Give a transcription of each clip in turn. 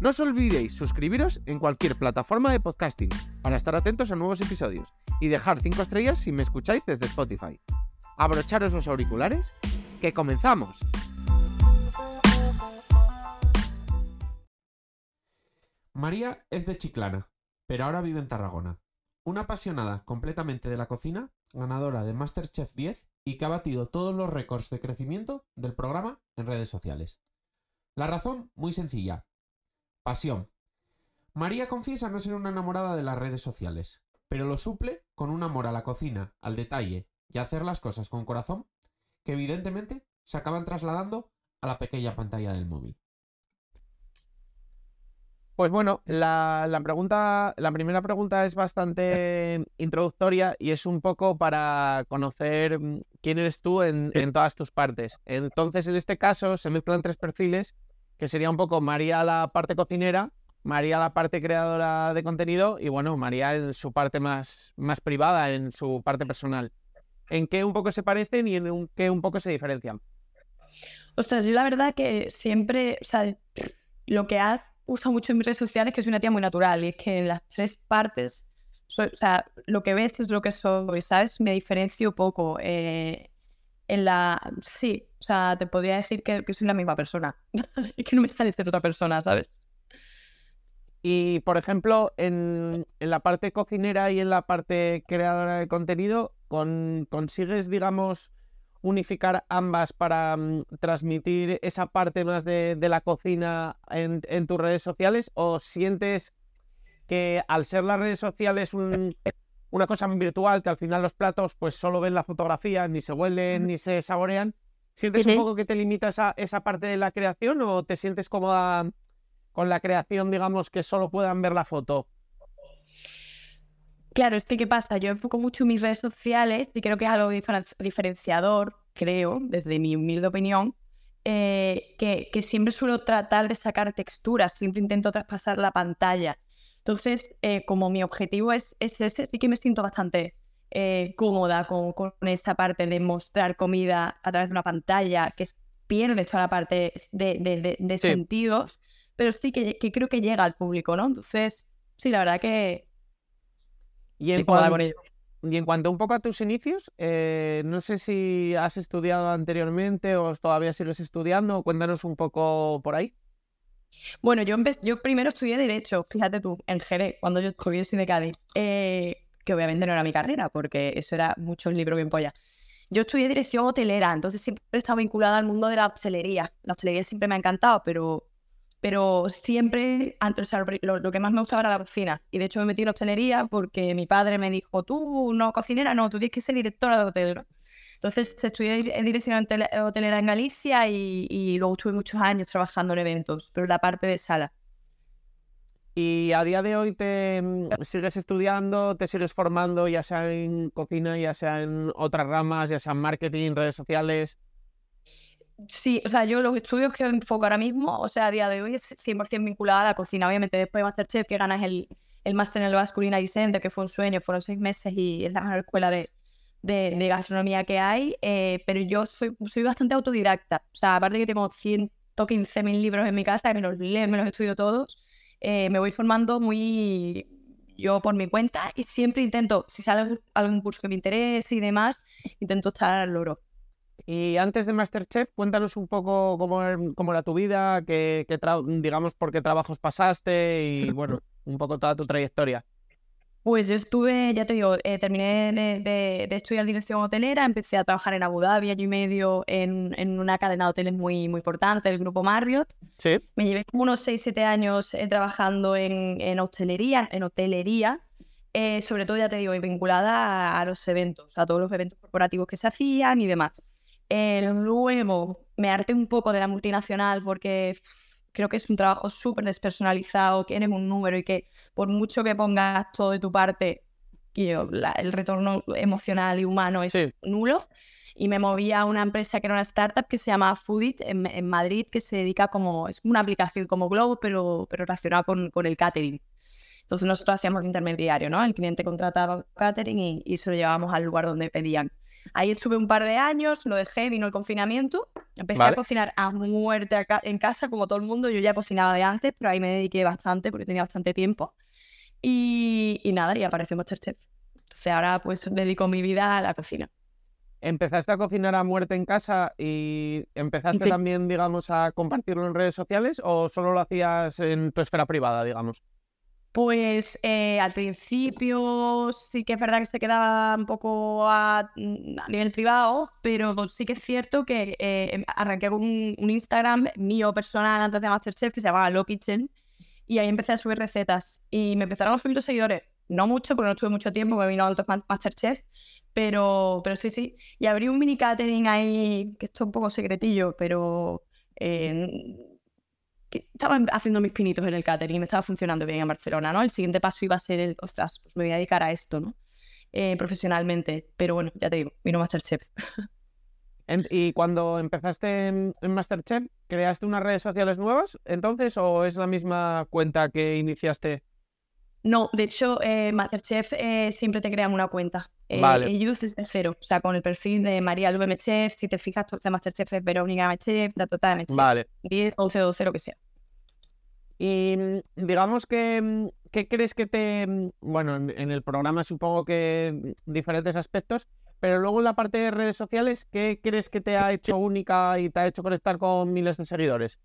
No os olvidéis suscribiros en cualquier plataforma de podcasting para estar atentos a nuevos episodios y dejar 5 estrellas si me escucháis desde Spotify. Abrocharos los auriculares, que comenzamos. María es de Chiclana, pero ahora vive en Tarragona. Una apasionada completamente de la cocina, ganadora de Masterchef 10 y que ha batido todos los récords de crecimiento del programa en redes sociales. La razón, muy sencilla. Pasión. María confiesa no ser una enamorada de las redes sociales, pero lo suple con un amor a la cocina, al detalle y a hacer las cosas con corazón, que evidentemente se acaban trasladando a la pequeña pantalla del móvil. Pues bueno, la, pregunta, la primera pregunta es bastante introductoria y es un poco para conocer mm, quién eres tú en, todas tus partes. Entonces, en este caso, se mezclan tres perfiles, que sería un poco María la parte cocinera, María la parte creadora de contenido y bueno, María en su parte más, más privada, en su parte personal. ¿En qué un poco se parecen y en qué un poco se diferencian? Ostras, yo la verdad que siempre, o sea, lo que ha uso mucho en mis redes sociales que soy una tía muy natural y es que en las tres partes, o sea, lo que ves es lo que soy, ¿sabes? Me diferencio poco. Eh, en la... Sí, o sea, te podría decir que, soy la misma persona. y que no me sale ser otra persona, ¿sabes? Y, por ejemplo, en, en, la parte cocinera y en la parte creadora de contenido, con, ¿consigues, digamos, unificar ambas para mm, transmitir esa parte más de, la cocina en, tus redes sociales? ¿O sientes que al ser las redes sociales una cosa virtual, que al final los platos pues solo ven la fotografía, ni se huelen, ni se saborean, ¿sientes un poco que te limita esa, esa parte de la creación o te sientes cómoda con la creación, digamos, que solo puedan ver la foto? Claro, es que ¿qué pasa? Yo enfoco mucho mis redes sociales y creo que es algo diferenciador, creo, desde mi humilde opinión, eh, que, siempre suelo tratar de sacar texturas, siempre intento traspasar la pantalla. Entonces, eh, como mi objetivo es, es ese, sí que me siento bastante eh, cómoda con, con, esta parte de mostrar comida a través de una pantalla, que pierde toda la parte de, de, sentidos, pero sí que, que creo que llega al público, ¿no? Entonces, sí, la verdad que, y en, cuanto, y en cuanto un poco a tus inicios, eh, no sé si has estudiado anteriormente o todavía sigues estudiando, cuéntanos un poco por ahí. Bueno, yo, yo primero estudié Derecho, fíjate tú, en Jerez, cuando yo estudié de Cádiz, eh, que obviamente no era mi carrera, porque eso era mucho libro bien polla. Yo estudié Dirección Hotelera, entonces siempre he estado vinculada al mundo de la hostelería. La hostelería siempre me ha encantado, pero pero siempre, antes, lo, que más me gustaba era la cocina. Y de hecho me metí en la hostelería porque mi padre me dijo, tú no cocinera, no, tú tienes que ser directora de hotel. Entonces estudié en dirección hotelera en Galicia y, luego estuve muchos años trabajando en eventos, pero la parte de sala. ¿Y a día de hoy te mm, sigues estudiando, te sigues formando, ya sea en cocina, ya sea en otras ramas, ya sea en marketing, redes sociales? Sí, o sea, yo los estudios que enfoco ahora mismo, o sea, a día de hoy es 100% vinculada a la cocina. Obviamente, después de Masterchef, que ganas el, el máster en el Basque Culinary Center, que fue un sueño, fueron seis meses y es la mejor escuela de, de, gastronomía que hay. Eh, pero yo soy, soy bastante autodidacta. O sea, aparte que tengo 115.000 libros en mi casa, me los leo, me los estudio todos, eh, me voy formando muy yo por mi cuenta y siempre intento, si sale algún curso que me interese y demás, intento estar al loro. Y antes de Masterchef, cuéntanos un poco cómo, er, cómo era tu vida, qué, digamos por qué trabajos pasaste y bueno, un poco toda tu trayectoria. Pues yo estuve, ya te digo, eh, terminé de, estudiar dirección hotelera, empecé a trabajar en Abu Dhabi año y medio en, en, una cadena de hoteles muy, muy importante, el grupo Marriott. Sí. Me llevé como unos 6-7 años eh, trabajando en, en, hostelería, en hotelería, eh, sobre todo, ya te digo, vinculada a, a, los eventos, a todos los eventos corporativos que se hacían y demás. Eh, luego me harté un poco de la multinacional porque creo que es un trabajo súper despersonalizado, que eres un número y que por mucho que pongas todo de tu parte, el retorno emocional y humano es nulo. Y me moví a una empresa que era una startup que se llama Foodit en, Madrid, que se dedica como, es una aplicación como Globo, pero, pero relacionada con, con el catering. Entonces nosotros hacíamos intermediario, ¿no? El cliente contrataba catering y, y se lo llevábamos al lugar donde pedían. Ahí estuve un par de años, lo dejé, vino el confinamiento, empecé a cocinar a muerte acá, en casa, como todo el mundo. Yo ya cocinaba de antes, pero ahí me dediqué bastante porque tenía bastante tiempo. Y, y nada, y apareció Masterchef. O sea, ahora pues dedico mi vida a la cocina. ¿Empezaste a cocinar a muerte en casa y empezaste también, digamos, a compartirlo en redes sociales o solo lo hacías en tu esfera privada, digamos? Pues eh, al principio sí que es verdad que se quedaba un poco a, mm, nivel privado, pero sí que es cierto que eh, em, arranqué con un, Instagram mío personal antes de Masterchef que se llamaba Low Kitchen y ahí empecé a subir recetas y me empezaron a subir los seguidores no mucho, porque no tuve mucho tiempo, me vino otro Masterchef, pero, pero sí, sí. Y abrí un mini catering ahí, que esto es un poco secretillo, pero eh, estaba haciendo mis pinitos en el catering me estaba funcionando bien en Barcelona, ¿no? El siguiente paso iba a ser el, ostras, pues me voy a dedicar a esto, ¿no? Eh, profesionalmente, pero bueno, ya te digo, vino Masterchef. ¿Y cuando empezaste en, Masterchef, creaste unas redes sociales nuevas entonces o es la misma cuenta que iniciaste no, de hecho, eh, Masterchef eh, siempre te crean una cuenta. Eh, ellos es de cero. O sea, con el perfil de María LVM Chef, si te fijas, de Masterchef es Verónica Chef, la total Chef. Vale. 10, 11, 12, lo que sea. Y mm, digamos que, mm, ¿qué crees que te. Mm, bueno, en, el programa supongo que diferentes aspectos, pero luego en la parte de redes sociales, ¿qué crees que te ha hecho única y te ha hecho conectar con miles de seguidores?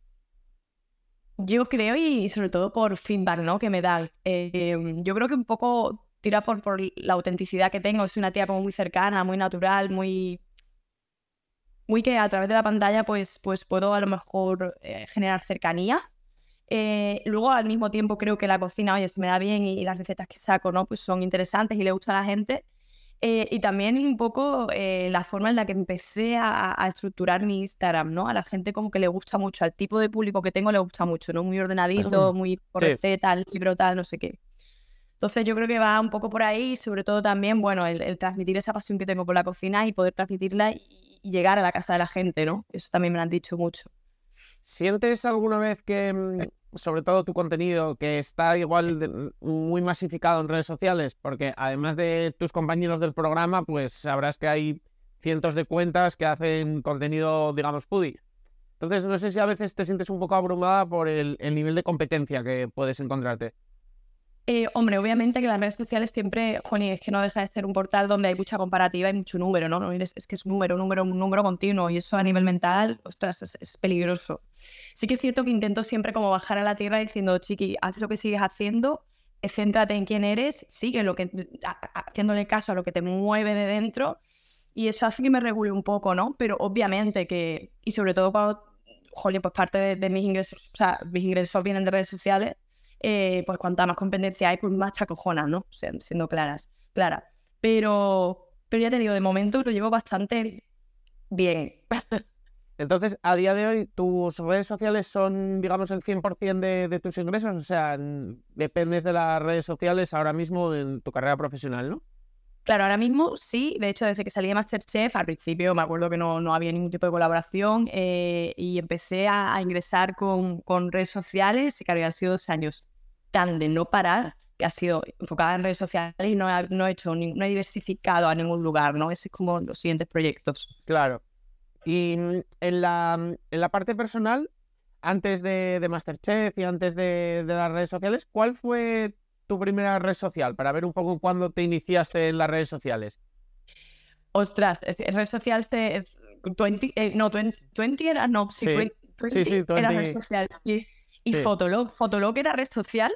Yo creo, y sobre todo por feedback ¿no? que me dan. Em, yo creo que un poco tira por, por la autenticidad que tengo. Es una tía como muy cercana, muy natural, muy. Muy que a través de la pantalla pues, pues puedo a lo mejor eh, generar cercanía. Eh, luego al mismo tiempo creo que la cocina, oye, se me da bien y, y, las recetas que saco, ¿no? Pues son interesantes y le gusta a la gente. Eh, y también un poco eh, la forma en la que empecé a, estructurar mi Instagram, ¿no? A la gente como que le gusta mucho, al tipo de público que tengo le gusta mucho, ¿no? Muy ordenadito, muy por receta, libro tal, no sé qué. Entonces yo creo que va un poco por ahí, sobre todo también, bueno, el, transmitir esa pasión que tengo por la cocina y poder transmitirla y, y, llegar a la casa de la gente, ¿no? Eso también me lo han dicho mucho. ¿Sientes alguna vez que mm, sobre todo tu contenido, que está igual muy masificado en redes sociales, porque además de tus compañeros del programa, pues sabrás que hay cientos de cuentas que hacen contenido, digamos, foodie. Entonces, no sé si a veces te sientes un poco abrumada por el, nivel de competencia que puedes encontrarte. Eh, hombre, obviamente que las redes sociales siempre, Joni, es que no deja de ser un portal donde hay mucha comparativa y mucho número, ¿no? Es, que es un número, un número, un número continuo y eso a nivel mental, ostras, es peligroso. Sí que es cierto que intento siempre como bajar a la tierra diciendo, chiqui, haz lo que sigues haciendo, céntrate en quién eres, sigue lo que, haciéndole caso a lo que te mueve de dentro y eso hace que me regule un poco, ¿no? Pero obviamente que, y sobre todo cuando, joder, pues parte de, mis ingresos, o sea, mis ingresos vienen de redes sociales, eh, pues cuanta más competencia hay, pues más te acojonas, ¿no? siendo claras, clara. Pero, pero ya te digo, de momento lo llevo bastante bien. Entonces, a día de hoy, tus redes sociales son, digamos, el 100% de, de tus ingresos, o sea, dependes de las redes sociales ahora mismo en tu carrera profesional, ¿no? Claro, ahora mismo sí. De hecho, desde que salí de Masterchef, al principio me acuerdo que no, no había ningún tipo de colaboración eh, y empecé a, ingresar con, con, redes sociales y que habían sido dos años tan de no parar que ha sido enfocada en redes sociales y no, no he hecho, no he diversificado a ningún lugar, ¿no? Ese es como los siguientes proyectos. Claro. Y mm, en la, mm, en la parte personal, antes de, de Masterchef y antes de, las redes sociales, ¿cuál fue tu primera red social? Para ver un poco cuándo te iniciaste en las redes sociales. Ostras, red social este, 20, eh, no, 20, era, no, sí, sí, sí, era red social, sí. ¿Y Fotolog? ¿Fotolog era red social?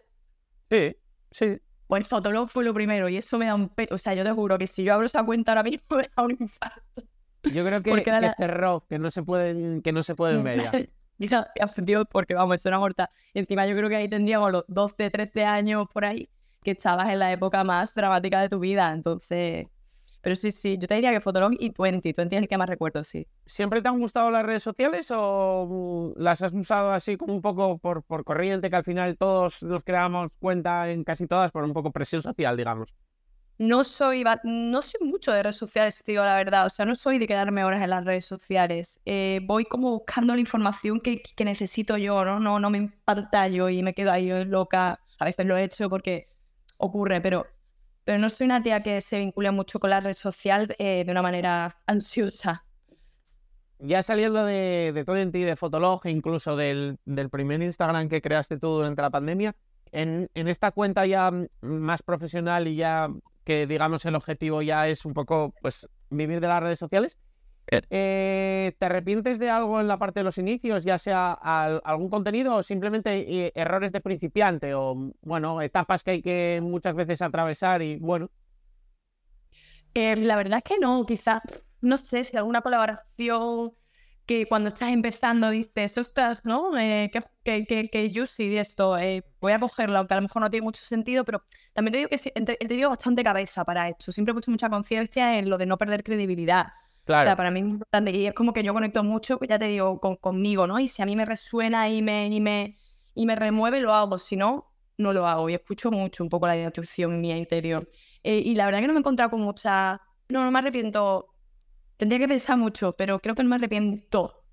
Sí, sí. Pues Fotolog fue lo primero y eso me da un... Pe... O sea, yo te juro que si yo abro esa cuenta ahora mismo me da un infarto. Yo creo que, que la... cerró, que no se pueden, que no se pueden ver ya. Mira, aprendido porque vamos, es una morta. encima yo creo que ahí tendríamos los 12, 13 años por ahí, que estabas en la época más dramática de tu vida. Entonces, Pero sí, sí, yo te diría que Fotolog y Twenty. Twenty es el que más recuerdo, sí. ¿Siempre te han gustado las redes sociales o mm, las has usado así como un poco por, por corriente, que al final todos nos creamos cuenta en casi todas por un poco presión social, digamos? No soy, no soy mucho de redes sociales, tío, la verdad. O sea, no soy de quedarme horas en las redes sociales. Eh, voy como buscando la información que, que, necesito yo, ¿no? No, no me yo y me quedo ahí loca. A veces lo he hecho porque ocurre, pero pero no soy una tía que se vincula mucho con la red social eh, de una manera ansiosa. Ya saliendo de, todo en ti, de Fotolog, e incluso del, primer Instagram que creaste tú durante la pandemia, en, en esta cuenta ya más profesional y ya que digamos el objetivo ya es un poco pues vivir de las redes sociales, eh, ¿Te arrepientes de algo en la parte de los inicios, ya sea algún contenido o simplemente eh, errores de principiante o, bueno, etapas que hay que muchas veces atravesar y, bueno? Eh, la verdad es que no, quizás, no sé si alguna colaboración que cuando estás empezando dices, ostras, ¿no? que, que, que, que juicy de esto, voy a cogerlo, aunque a lo mejor no tiene mucho sentido, pero también te digo que he tenido bastante cabeza para esto. Siempre he puesto mucha conciencia en lo de no perder credibilidad. O sea, para mí es importante y es como que yo conecto mucho, ya te digo, con, conmigo, ¿no? Y si a mí me resuena y me, y me, y me remueve, lo hago. Si no, no lo hago. Y escucho mucho un poco la instrucción mía interior. Eh, y la verdad que no me he encontrado con mucha... No, no me arrepiento. Tendría que pensar mucho, pero creo que no me arrepiento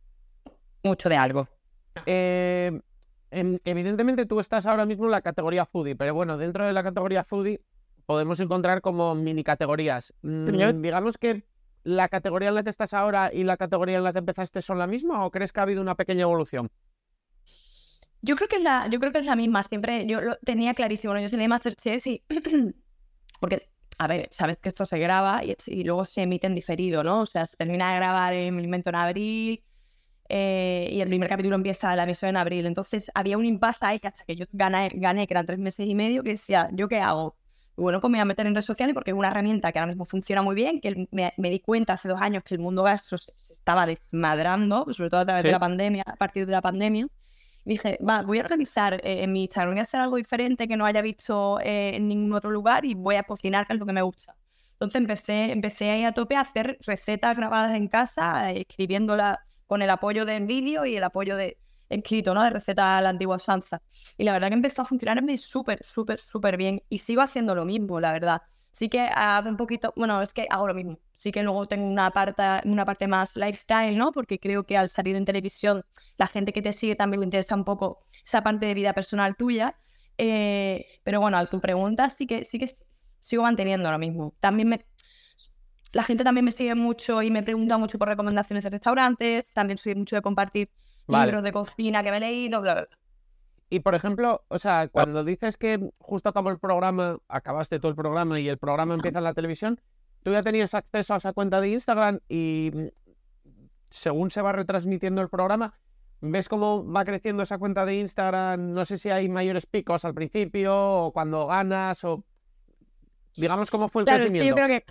mucho de algo. Eh, evidentemente tú estás ahora mismo en la categoría foodie, pero bueno, dentro de la categoría foodie podemos encontrar como mini categorías. Mm, digamos que ¿la categoría en la que estás ahora y la categoría en la que empezaste son la misma o crees que ha habido una pequeña evolución? Yo creo que es la, yo creo que es la misma. Siempre yo lo tenía clarísimo. Yo salí Masterchef y. Porque, a ver, sabes que esto se graba y, luego se emite en diferido, ¿no? O sea, se termina de grabar en momento en abril eh, y el primer capítulo empieza la emisión en abril. Entonces había un impasse ahí que hasta que yo gané, gané, que eran tres meses y medio, que decía, ¿yo qué hago? Bueno, pues me voy a meter en redes sociales porque es una herramienta que ahora mismo funciona muy bien, que me, di cuenta hace dos años que el mundo gastro se estaba desmadrando, sobre todo a través de la pandemia, a partir de la pandemia. dije, va, voy a organizar eh, en mi Instagram, voy a hacer algo diferente que no haya visto eh, en ningún otro lugar y voy a cocinar, que es lo que me gusta. Entonces empecé, empecé ahí a tope a hacer recetas grabadas en casa, eh, escribiéndolas con el apoyo del vídeo y el apoyo de, escrito, ¿no? De receta a la antigua Sansa. Y la verdad que empezó a funcionarme súper, súper, súper bien. Y sigo haciendo lo mismo, la verdad. Sí que hago un poquito, bueno, es que hago lo mismo. Sí que luego tengo una parte, una parte más lifestyle, ¿no? Porque creo que al salir en televisión, la gente que te sigue también le interesa un poco esa parte de vida personal tuya. Eh, pero bueno, a tu pregunta sí que, sí que sigo manteniendo lo mismo. También me, la gente también me sigue mucho y me pregunta mucho por recomendaciones de restaurantes. También soy mucho de compartir libros de cocina que me he leído, bla, Y por ejemplo, o sea, cuando dices que justo acabó el programa, acabaste todo el programa y el programa empieza en la televisión, tú ya tenías acceso a esa cuenta de Instagram y según se va retransmitiendo el programa, ves cómo va creciendo esa cuenta de Instagram, no sé si hay mayores picos al principio o cuando ganas o digamos cómo fue el claro, crecimiento. yo creo que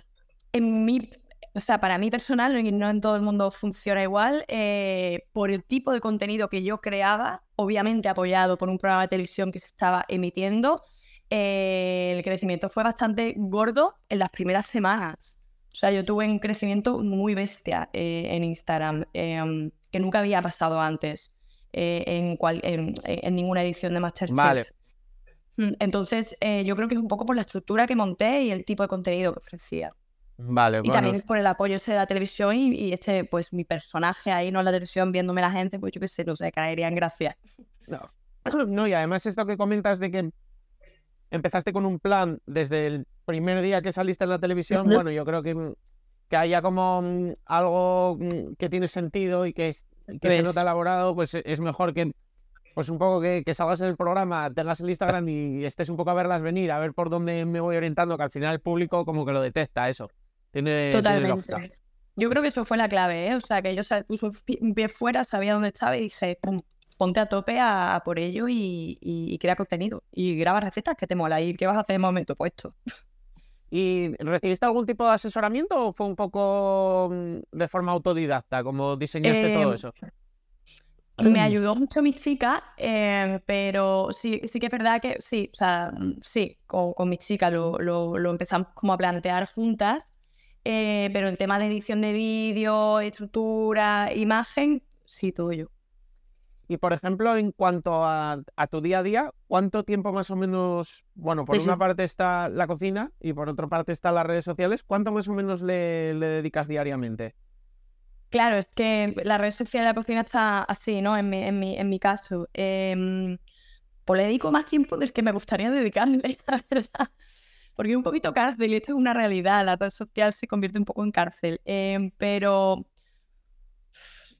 en mi o sea, para mí personal, no en todo el mundo funciona igual, eh, por el tipo de contenido que yo creaba, obviamente apoyado por un programa de televisión que se estaba emitiendo, eh, el crecimiento fue bastante gordo en las primeras semanas. O sea, yo tuve un crecimiento muy bestia eh, en Instagram, em, que nunca había pasado antes en, en, ninguna edición de Masterchef. Vale. Mm, entonces, yo creo que es un poco por la estructura que monté y el tipo de contenido que ofrecía. Vale, y también por el apoyo ese de la televisión y, este, pues mi personaje ahí, no en la televisión, viéndome la gente, pues yo qué sé, no sé, caería en gracia. No. no, y además esto que comentas de que empezaste con un plan desde el primer día que saliste en la televisión, bueno, yo creo que, que haya como mm, algo mm, que tiene sentido y que, que se nota elaborado, pues es mejor que pues un poco que, que, salgas en el programa, tengas el Instagram y estés un poco a verlas venir, a ver por dónde me voy orientando, que al final el público como que lo detecta eso. Tiene, Totalmente. yo creo que eso fue la clave, ¿eh? O sea, que yo puso un pie fuera, sabía dónde estaba y dije, ponte a tope a, por ello y, crea contenido. Y graba recetas que te mola. ¿Y qué vas a hacer en el momento puesto? ¿Y recibiste algún tipo de asesoramiento o fue un poco mm, de forma autodidacta, como diseñaste todo em, eso? Me ayudó mucho mi chica, em, pero sí, sí que es verdad que sí, o sea, sí, con, con mi chica lo, lo, lo empezamos como a plantear juntas Eh, pero el tema de edición de vídeo, estructura, imagen, sí, todo yo. Y por ejemplo, en cuanto a, tu día a día, ¿cuánto tiempo más o menos, bueno, por una sí. parte está la cocina y por otra parte están las redes sociales, ¿cuánto más o menos le, le dedicas diariamente? Claro, es que la red social de la cocina está así, ¿no? En mi, en mi, en mi caso. Em, pues le dedico más tiempo del que me gustaría dedicarle, la verdad. Porque es un poquito cárcel y esto es una realidad. La red social se convierte un poco en cárcel. Em, pero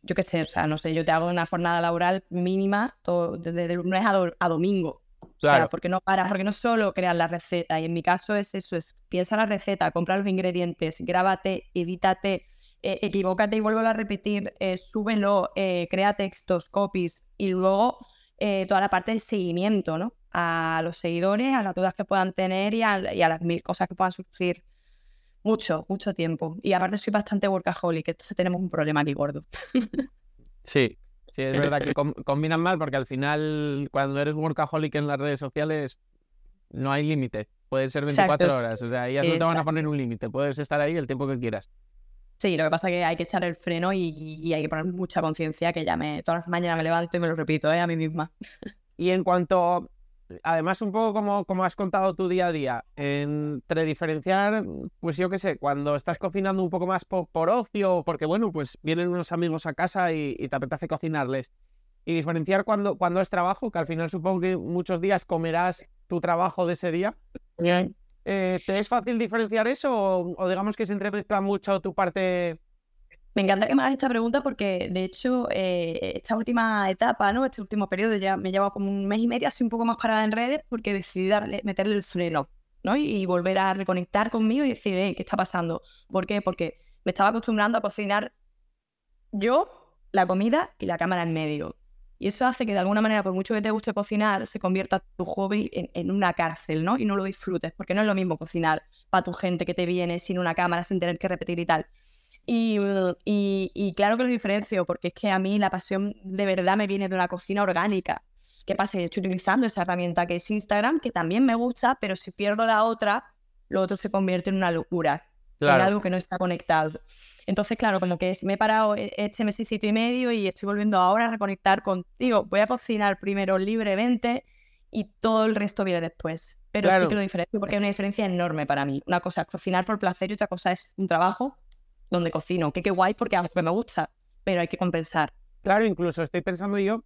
yo qué sé, o sea, no sé, yo te hago una jornada laboral mínima todo, desde de lunes a, do- a domingo. O sea, porque no paras, porque no solo creas la receta, y en mi caso es eso, es piensa la receta, compra los ingredientes, grábate, edítate, eh, equivócate y vuelvo a repetir, eh, súbelo, eh, crea textos, copies, y luego eh, toda la parte de seguimiento, ¿no? A los seguidores, a las dudas que puedan tener y a, y a las mil cosas que puedan surgir. Mucho, mucho tiempo. Y aparte soy bastante workaholic, entonces tenemos un problema aquí gordo. Sí, sí, es verdad que com- combinan mal porque al final cuando eres workaholic en las redes sociales no hay límite. Puede ser 24 Exacto, horas, o sea, ellas no te van a exacto. poner un límite, puedes estar ahí el tiempo que quieras. Sí, lo que pasa es que hay que echar el freno y, y hay que poner mucha conciencia, que ya me, todas las mañanas me levanto y me lo repito ¿eh? a mí misma. Y en cuanto, además un poco como, como has contado tu día a día, entre diferenciar, pues yo qué sé, cuando estás cocinando un poco más po- por, ocio, porque bueno, pues vienen unos amigos a casa y, y te apetece cocinarles, y diferenciar cuando, cuando es trabajo, que al final supongo que muchos días comerás tu trabajo de ese día. Eh, ¿Te es fácil diferenciar eso o, o digamos que se entremezcla mucho tu parte? Me encanta que me hagas esta pregunta porque, de hecho, eh, esta última etapa, ¿no? Este último periodo ya me lleva como un mes y medio así un poco más parada en redes porque decidí darle, meterle el freno, ¿no? Y, volver a reconectar conmigo y decir, "Ey, ¿qué está pasando? ¿Por qué? Porque me estaba acostumbrando a cocinar yo, la comida y la cámara en medio. Y eso hace que de alguna manera, por mucho que te guste cocinar, se convierta tu hobby en, en una cárcel, ¿no? Y no lo disfrutes, porque no es lo mismo cocinar para tu gente que te viene sin una cámara, sin tener que repetir y tal. Y, mm, y- y claro que lo diferencio, porque es que a mí la pasión de verdad me viene de una cocina orgánica. ¿Qué pasa? Yo estoy utilizando esa herramienta que es Instagram, que también me gusta, pero si pierdo la otra, lo otro se convierte en una locura, en algo que no está conectado. Entonces, claro, como que me he parado e- este mesecito y medio y estoy volviendo ahora a reconectar contigo. Voy a cocinar primero libremente y todo el resto viene después. Pero Claro. sí que lo diferencio porque hay una diferencia enorme para mí. Una cosa es cocinar por placer y otra cosa es un trabajo donde cocino. Que qué guay porque me gusta, pero hay que compensar. Claro, incluso estoy pensando yo,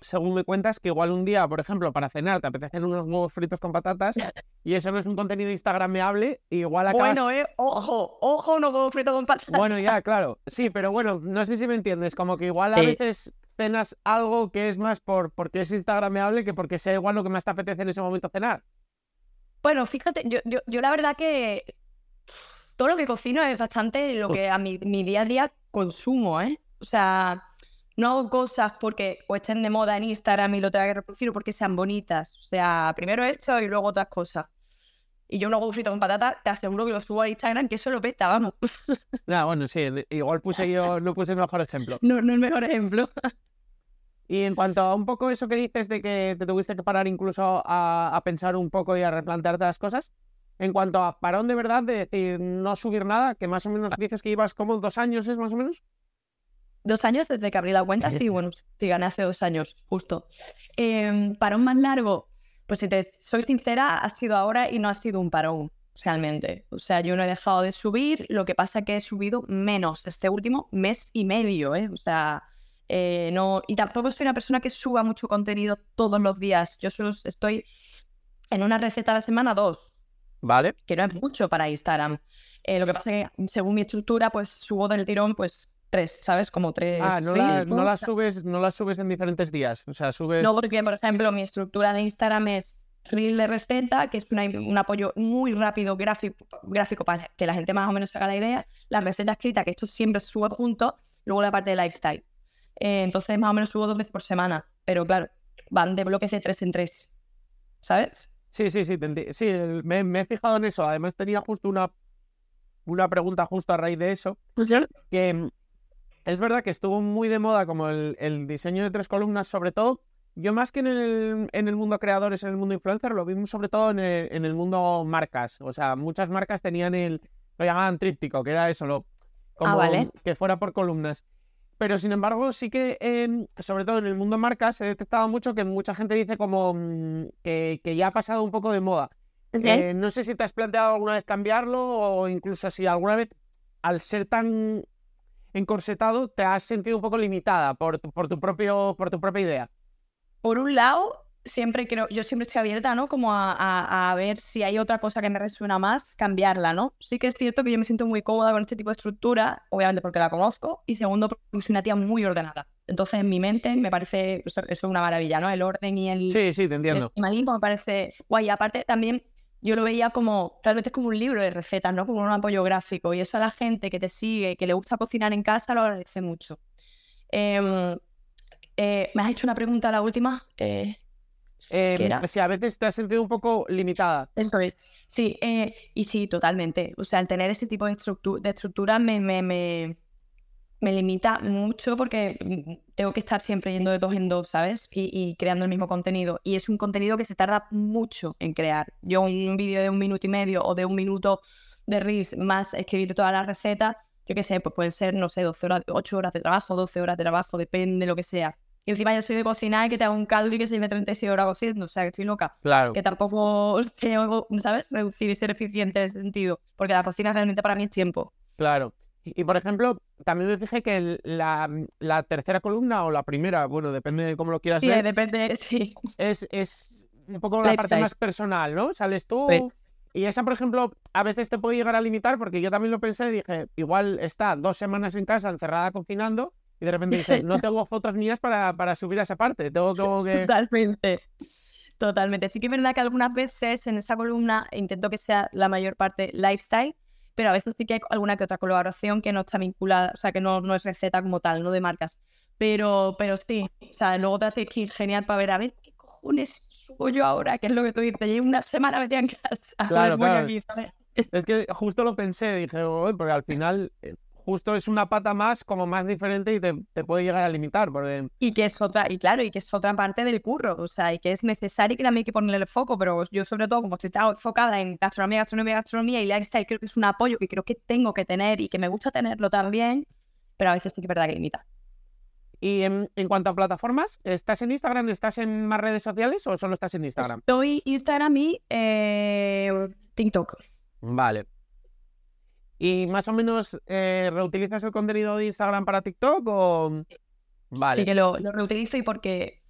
según me cuentas, que igual un día, por ejemplo, para cenar te apetecen unos huevos fritos con patatas y eso no es un contenido instagrameable, igual acabas... Bueno, eh, ojo, ojo, no como frito con patatas. Bueno, ya, claro. Sí, pero bueno, no sé si me entiendes. Como que igual a Sí. veces cenas algo que es más por porque es instagrameable que porque sea igual lo que más te apetece en ese momento cenar. Bueno, fíjate, yo, yo, yo la verdad que todo lo que cocino es bastante lo que a mi, mi día a día consumo, ¿eh? O sea, no hago cosas porque o estén de moda en Instagram y lo tenga que reproducir o porque sean bonitas. O sea, primero esto y luego otras cosas. Y yo no hago frito con patata, te aseguro que lo subo a Instagram, que eso lo peta, vamos. Ah, bueno, sí, igual puse yo, no puse el mejor ejemplo. No, no el mejor ejemplo. Y en cuanto a un poco eso que dices de que te tuviste que parar incluso a, a pensar un poco y a replantearte las cosas, en cuanto a parón de verdad, de decir no subir nada, que más o menos dices que ibas como dos años, ¿es más o menos? Dos años desde que abrí la cuenta, sí, bueno, sí, gané hace dos años, justo. Em, parón más largo, pues si te soy sincera, ha sido ahora y no ha sido un parón, realmente. O sea, yo no he dejado de subir, lo que pasa es que he subido menos este último mes y medio, ¿eh? O sea, eh, no, y tampoco soy una persona que suba mucho contenido todos los días. Yo solo estoy en una receta a la semana, dos, Vale. que no es mucho para Instagram. Eh, lo que pasa es que según mi estructura, pues subo del tirón, pues tres, ¿sabes? Como tres. Ah, no, la- no las subes, no las subes en diferentes días. O sea, subes. No, porque, por ejemplo, mi estructura de Instagram es reel de receta, que es una- un apoyo muy rápido gráfico, gráfico para que la gente más o menos se haga la idea. La receta escrita, que esto siempre sube junto. Luego la parte de lifestyle. Eh, entonces, más o menos subo dos veces por semana. Pero claro, van de bloques de tres en tres. ¿Sabes? Sí, sí, sí, sí, me, me he fijado en eso. Además tenía justo una, una pregunta justo a raíz de eso, que mm, es verdad que estuvo muy de moda como el, el diseño de tres columnas, sobre todo, yo más que en el, en el mundo creadores, en el mundo influencer, lo vimos sobre todo en el, en el mundo marcas. O sea, muchas marcas tenían el, lo llamaban tríptico, que era eso, lo, como Ah, vale. que fuera por columnas. Pero sin embargo, sí que, em, sobre todo en el mundo marcas, he detectado mucho que mucha gente dice como mm, que, que ya ha pasado un poco de moda. Eh, no sé si te has planteado alguna vez cambiarlo o incluso si alguna vez, al ser tan encorsetado, te has sentido un poco limitada por tu, por tu, propio, por tu propia idea. Por un lado, siempre creo, yo siempre estoy abierta, ¿no? Como a, a- a ver si hay otra cosa que me resuena más, cambiarla, ¿no? Sí que es cierto que yo me siento muy cómoda con este tipo de estructura, obviamente porque la conozco, y segundo, porque soy una tía muy ordenada. Entonces, en mi mente me parece, eso, es una maravilla, ¿no? El orden y el, Sí, sí, te entiendo. minimalismo me parece guay. Y aparte, también yo lo veía como, realmente es como un libro de recetas, ¿no? Como un apoyo gráfico. Y eso a la gente que te sigue, que le gusta cocinar en casa, lo agradece mucho. Em, eh, ¿me has hecho una pregunta la última? Eh, Era? si a veces te has sentido un poco limitada. eso es. Sí, eh, y sí, totalmente. O sea, el tener ese tipo de, estructu- de estructura me, me, me, me limita mucho porque mm, tengo que estar siempre yendo de dos en dos, ¿sabes? Y, y creando el mismo contenido. Y es un contenido que se tarda mucho en crear. Yo un vídeo de un minuto y medio o de un minuto de Reels más escribir toda la receta, yo qué sé, pues pueden ser, no sé, 12 horas, 8 horas de trabajo, 12 horas de trabajo, depende de lo que sea. Y encima yo soy de cocinar y que te hago un caldo y que se lleve 36 horas cociendo, o sea, que estoy loca Claro. que tampoco quiero, ¿sabes? Reducir y ser eficiente en ese sentido, porque la cocina realmente para mí es tiempo. Claro. Y, y, por ejemplo, también me fijé que el- la, la tercera columna o la primera, bueno, depende de cómo lo quieras Sí, ver, depende, sí. es, es un poco la parte más personal, ¿no? Sales tú Sí. y esa, por ejemplo, a veces te puede llegar a limitar porque yo también lo pensé y dije, igual está dos semanas en casa encerrada cocinando y de repente dije, no tengo fotos mías para, para subir a esa parte, tengo como que... Totalmente. Totalmente. Sí que es verdad que algunas veces en esa columna intento que sea la mayor parte lifestyle, pero a veces sí que hay alguna que otra colaboración que no está vinculada, o sea, que no, no es receta como tal, no de marcas. Pero, pero sí, o sea, luego te hace que ir genial para ver, a ver, ¿qué cojones subo yo ahora? ¿Qué es lo que tú dices? Llevo una semana metida en casa. a ver, Claro, claro. aquí. Es que justo lo pensé, dije, porque al final eh, justo es una pata más, como más diferente y te, te puede llegar a limitar, porque... Y que es otra, y claro, y que es otra parte del curro, o sea, y que es necesario y que también hay que ponerle el foco, pero yo sobre todo como estoy tan enfocada en gastronomía, gastronomía, gastronomía y lifestyle, creo que es un apoyo que creo que tengo que tener y que me gusta tenerlo también, pero a veces sí que es verdad que limita. Y en, en cuanto a plataformas, ¿estás en Instagram? ¿Estás en más redes sociales o solo estás en Instagram? Estoy Instagram y eh, TikTok. Vale. ¿Y más o menos eh, reutilizas el contenido de Instagram para TikTok o...? Vale. Sí que lo, lo reutilizo y porque...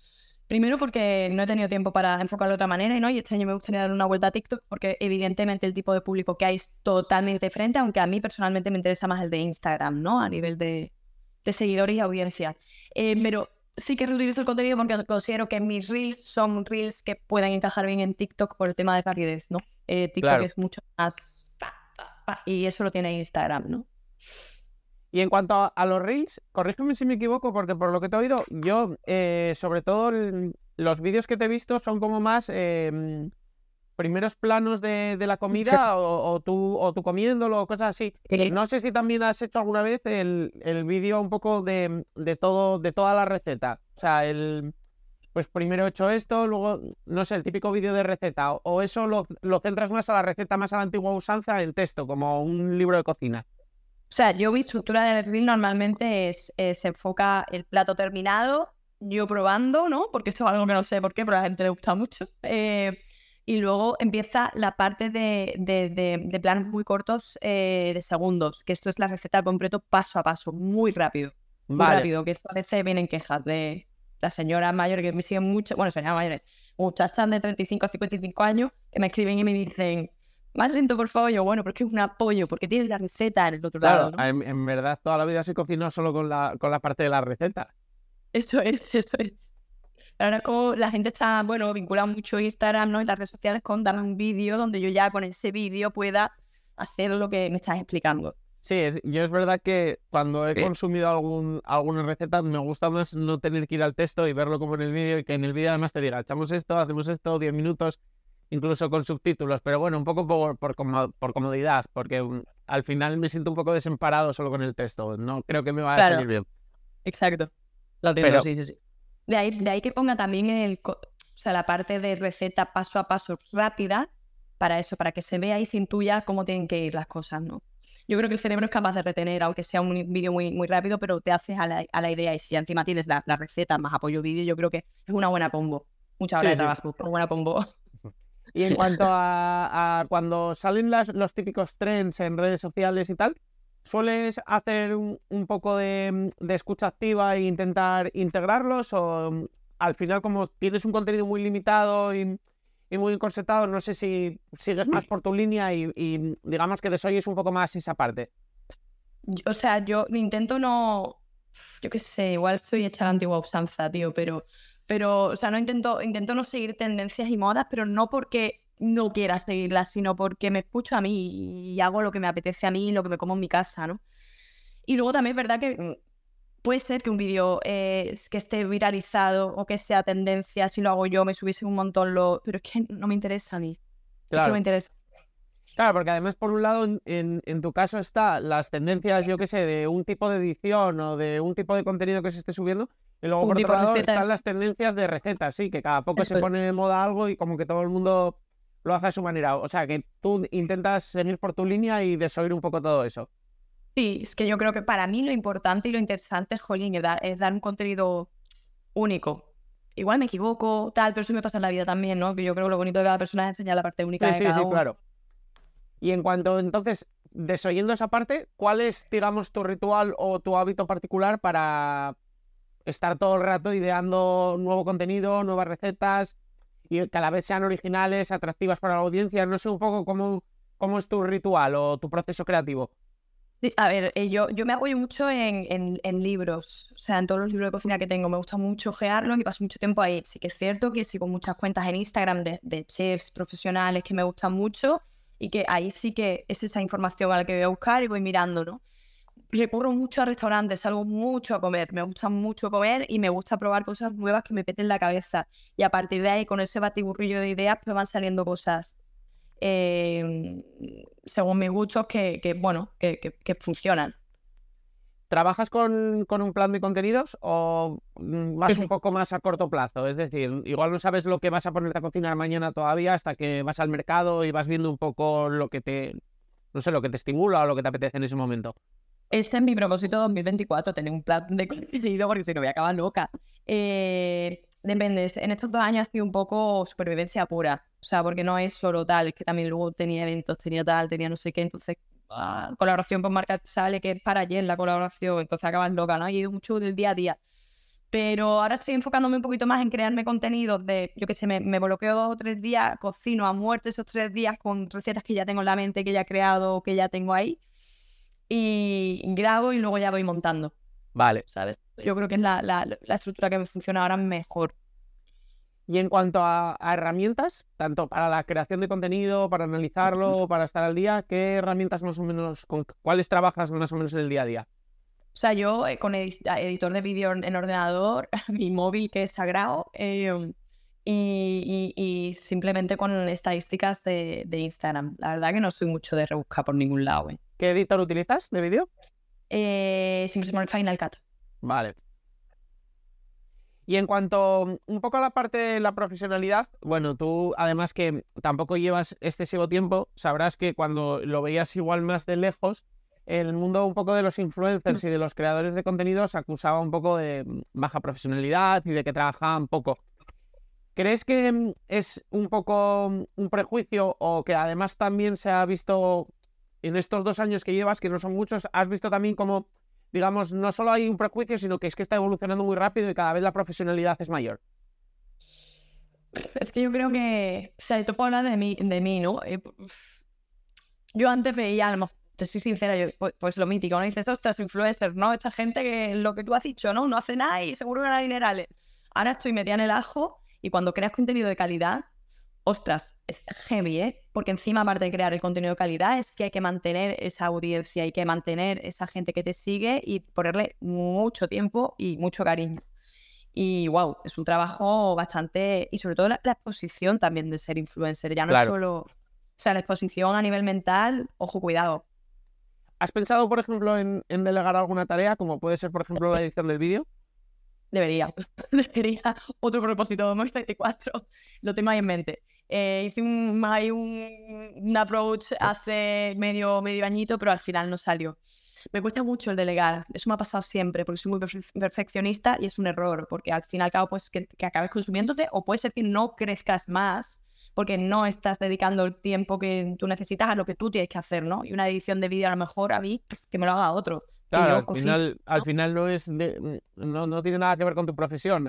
Primero porque no he tenido tiempo para enfocarlo de otra manera, ¿no? Y este año me gustaría dar una vuelta a TikTok porque evidentemente el tipo de público que hay es totalmente diferente, aunque a mí personalmente me interesa más el de Instagram, ¿no? A nivel de, de seguidores y audiencia. Eh, pero sí que reutilizo el contenido porque considero que mis reels son reels que puedan encajar bien en TikTok por el tema de rapidez, ¿no? Eh, TikTok Claro. es mucho más... pa, y eso lo tiene Instagram, ¿no? Y en cuanto a, a los reels, corrígeme si me equivoco, porque por lo que te he oído, yo, eh, sobre todo el- los vídeos que te he visto son como más eh, primeros planos de, de la comida o, o tú, o tú comiéndolo o cosas así. No sé si también has hecho alguna vez el, el vídeo un poco de, de todo, de toda la receta. O sea, el pues primero he hecho esto, luego, no sé, el típico vídeo de receta. O, o eso lo, lo centras más a la receta más a la antigua usanza en texto, como un libro de cocina. O sea, yo mi estructura de reel normalmente es, eh, se enfoca el plato terminado, yo probando, ¿no? Porque esto es algo que no sé por qué, pero a la gente le gusta mucho. Eh, y luego empieza la parte de, de, de- de planos muy cortos eh, de segundos, que esto es la receta completo paso a paso, muy rápido. Muy Vale. rápido, que esto a veces vienen quejas de las señoras mayores que me siguen mucho, bueno, señoras mayores, muchachas de 35 a 55 años que me escriben y me dicen, más lento por favor, yo, bueno, porque es un apoyo, porque tienes la receta en el otro Claro, lado, ¿no? en, en verdad toda la vida se cocinó solo con la, con la parte de la receta. Eso es, eso es. Ahora como la gente está, bueno, vincula mucho Instagram, ¿no? Y las redes sociales con darme un vídeo donde yo ya con ese vídeo pueda hacer lo que me estás explicando. Sí, es- yo es verdad que cuando he Sí. consumido algún, alguna receta me gusta más no tener que ir al texto y verlo como en el vídeo y que en el vídeo además te diga, echamos esto, hacemos esto, 10 minutos, incluso con subtítulos, pero bueno, un poco por, por, por comodidad, porque mm, al final me siento un poco desemparado solo con el texto, no creo que me vaya a Claro. salir bien. Exacto. Lo Pero- sí, sí, sí. De ahí, de ahí que ponga también el, o sea, la parte de receta paso a paso rápida para eso, para que se vea y se intuya cómo tienen que ir las cosas, ¿no? Yo creo que el cerebro es capaz de retener, aunque sea un vídeo muy, muy rápido, pero te haces a la, a la idea y si encima tienes la, la receta más apoyo vídeo, yo creo que es una buena combo. Muchas Sí, horas sí. de trabajo, una buena combo. Y en cuanto a, a cuando salen las- los típicos trends en redes sociales y tal, ¿sueles hacer un, un poco de, de escucha activa e intentar integrarlos? ¿O al final, como tienes un contenido muy limitado y, y muy concertado, no sé si sigues más por tu línea y, y digamos que desoyes un poco más esa parte? O sea, yo intento no, yo qué sé, igual soy hecha la antigua usanza, tío, pero, pero, o sea, no intento, intento no seguir tendencias y modas, pero no porque no quiera seguirlas, sino porque me escucho a mí y hago lo que me apetece a mí, lo que me como en mi casa, ¿no? Y luego también es verdad que puede ser que un vídeo eh, que esté viralizado o que sea tendencia, si lo hago yo, me subiese un montón, lo... pero es que no me interesa a mí. Es que no Claro. me interesa. Claro, porque además, por un lado, en, en- tu caso está las tendencias, yo qué sé, de un tipo de edición o de un tipo de contenido que se esté subiendo, y luego Un por otro lado están las tendencias de recetas, sí, que cada poco Eso se es. pone de moda algo y como que todo el mundo lo hace a su manera. O sea, que tú intentas seguir por tu línea y desoír un poco todo eso. Sí, es que yo creo que para mí lo importante y lo interesante, jolín, es dar, es dar un contenido único. Igual me equivoco, tal, pero eso me pasa en la vida también, ¿no? Que yo creo que lo bonito de cada persona es enseñar la parte única Sí, de sí, cada sí, uno. claro. Y en cuanto, entonces, desoyendo esa parte, ¿cuál es, digamos, tu ritual o tu hábito particular para estar todo el rato ideando nuevo contenido, nuevas recetas y que a la vez sean originales, atractivas para la audiencia? No sé un poco cómo, cómo es tu ritual o tu proceso creativo. A ver, eh, yo, yo me apoyo mucho en, en- en libros, o sea, en todos los libros de cocina que tengo, me gusta mucho ojearlos y paso mucho tiempo ahí. Sí que es cierto que sigo muchas cuentas en Instagram de, de chefs profesionales que me gustan mucho y que ahí sí que es esa información a la que voy a buscar y voy mirando, ¿no? Recurro mucho a restaurantes, salgo mucho a comer, me gusta mucho comer y me gusta probar cosas nuevas que me peten la cabeza. Y a partir de ahí, con ese batiburrillo de ideas, pues van saliendo cosas eh, según mis gustos que, que, bueno, que, que- que funcionan. ¿Trabajas con, con un plan de contenidos o mm, vas un poco más a corto plazo? Es decir, igual no sabes lo que vas a ponerte a cocinar mañana todavía hasta que vas al mercado y vas viendo un poco lo que te, no sé, lo que te estimula o lo que te apetece en ese momento. Este es mi propósito 2024, tener un plan de contenido porque si no voy a acabar loca. Eh, depende, en estos dos años ha sido un poco supervivencia pura, o sea, porque no es solo tal, es que también luego tenía eventos, tenía tal, tenía no sé qué, entonces ah, colaboración con marca sale que es para ayer la colaboración, entonces acabas loca, ¿no? Y ido mucho del día a día. Pero ahora estoy enfocándome un poquito más en crearme contenidos de, yo qué sé, me, me bloqueo dos o tres días, cocino a muerte esos tres días con recetas que ya tengo en la mente, que ya he creado, que ya tengo ahí y grabo y luego ya voy montando, Vale. ¿sabes? Yo creo que es la, la, la estructura que me funciona ahora mejor. Y en cuanto a, a herramientas, tanto para la creación de contenido, para analizarlo, para estar al día, ¿qué herramientas más o menos, con cuáles trabajas más o menos en el día a día? O sea, yo eh, con editor de vídeo en en ordenador, mi móvil que es sagrado, eh, y, y- y simplemente con estadísticas de, de Instagram. La verdad que no soy mucho de rebuscar por ningún lado. ¿eh? ¿Qué editor utilizas de vídeo? Eh, Final Cut. Vale. Y en cuanto un poco a la parte de la profesionalidad, bueno, tú además que tampoco llevas excesivo tiempo, sabrás que cuando lo veías igual más de lejos, el mundo un poco de los influencers y de los creadores de contenidos acusaba un poco de mm, baja profesionalidad y de que trabajaban poco. ¿Crees que mm, es un poco mm, un prejuicio o que además también se ha visto en estos dos años que llevas, que no son muchos, has visto también como digamos, no solo hay un prejuicio, sino que es que está evolucionando muy rápido y cada vez la profesionalidad es mayor. Es que yo creo que, o sea, te puedo hablar de mí, de mí, ¿no? Eh, yo antes veía, a lo mejor, te soy sincera, yo, pues, pues lo mítico, ¿no? Dices, ostras, influencers, ¿no? Esta gente que lo que tú has dicho, ¿no? No hace nada y seguro gana dinerales. Ahora estoy metida en el ajo y cuando creas contenido de calidad, ostras, es heavy, ¿eh? Porque encima, aparte de crear el contenido de calidad, es que hay que mantener esa audiencia, hay que mantener esa gente que te sigue y ponerle mucho tiempo y mucho cariño. Y wow, es un trabajo bastante. Y sobre todo la, la exposición también de ser influencer. Ya no Claro. solo. O sea, la exposición a nivel mental, ojo, cuidado. ¿Has pensado, por ejemplo, en, en delegar alguna tarea, como puede ser, por ejemplo, la edición del vídeo? Debería. Debería. Otro propósito de 2024. Lo tengo ahí en mente. Eh, hice un, hay un, un approach hace medio, medio añito, pero al final no salió. Me cuesta mucho el delegar, eso me ha pasado siempre, porque soy muy perfe- perfeccionista y es un error, porque al fin y al cabo pues que, que acabes consumiéndote o puede ser que no crezcas más porque no estás dedicando el tiempo que tú necesitas a lo que tú tienes que hacer, ¿no? Y una edición de vídeo a lo mejor a mí pues, que me lo haga otro. Claro, al final, al final no es de- no, no tiene nada que ver con tu profesión.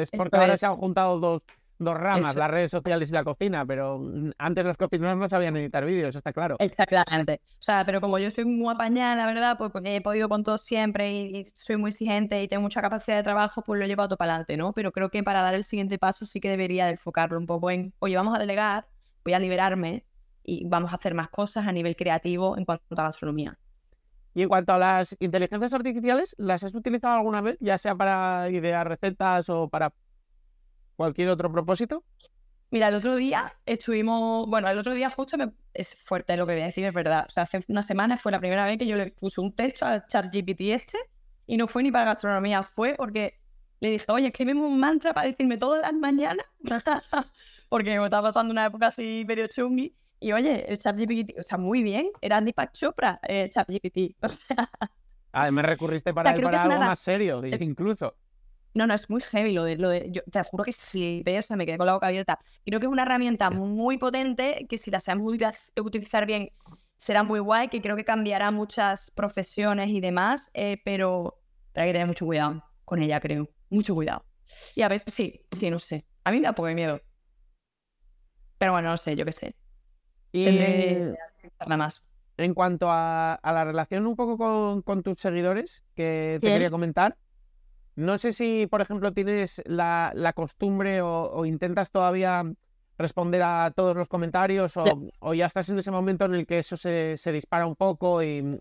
Es porque ahora se han juntado dos, dos ramas, Eso. las redes sociales y la cocina, pero mm, antes las cocineras no sabían editar vídeos, está claro. Exactamente. O sea, pero como yo soy muy apañada, la verdad, pues porque he podido con todo siempre y, y soy muy exigente y tengo mucha capacidad de trabajo, pues lo he llevado todo para adelante, ¿no? Pero creo que para dar el siguiente paso sí que debería de enfocarlo un poco en, oye, vamos a delegar, voy a liberarme y vamos a hacer más cosas a nivel creativo en cuanto a gastronomía. Y en cuanto a las inteligencias artificiales, ¿las has utilizado alguna vez, ya sea para idear recetas o para cualquier otro propósito? Mira, el otro día estuvimos, bueno, el otro día justo me- es fuerte lo que voy a decir, es verdad. O sea, hace una semana fue la primera vez que yo le puse un texto al chat GPT este y no fue ni para gastronomía, fue porque le dije, oye, escríbeme un mantra para decirme todas las mañanas, porque me estaba pasando una época así medio chungi. Y oye, el chat GPT, o sea, muy bien, era Deepak Chopra, el chat GPT. Ah, me recurriste para, creo que para algo más serio, el- incluso. No, no, es muy heavy lo de, lo de yo te juro que si ves, me quedé con la boca abierta. Creo que es una herramienta muy potente que si la sabemos utilizar bien será muy guay, que creo que cambiará muchas profesiones y demás, eh, pero, pero hay que tener mucho cuidado con ella, creo. Mucho cuidado. Y a ver, sí, sí, no sé. A mí me da un poco de miedo. Pero bueno, no sé, yo qué sé. Y Tendré nada más. en cuanto a, a la relación un poco con, con tus seguidores, que te quería comentar, no sé si, por ejemplo, tienes la, la costumbre o, o intentas todavía responder a todos los comentarios o Ya. o ya estás en ese momento en el que eso se, se dispara un poco y,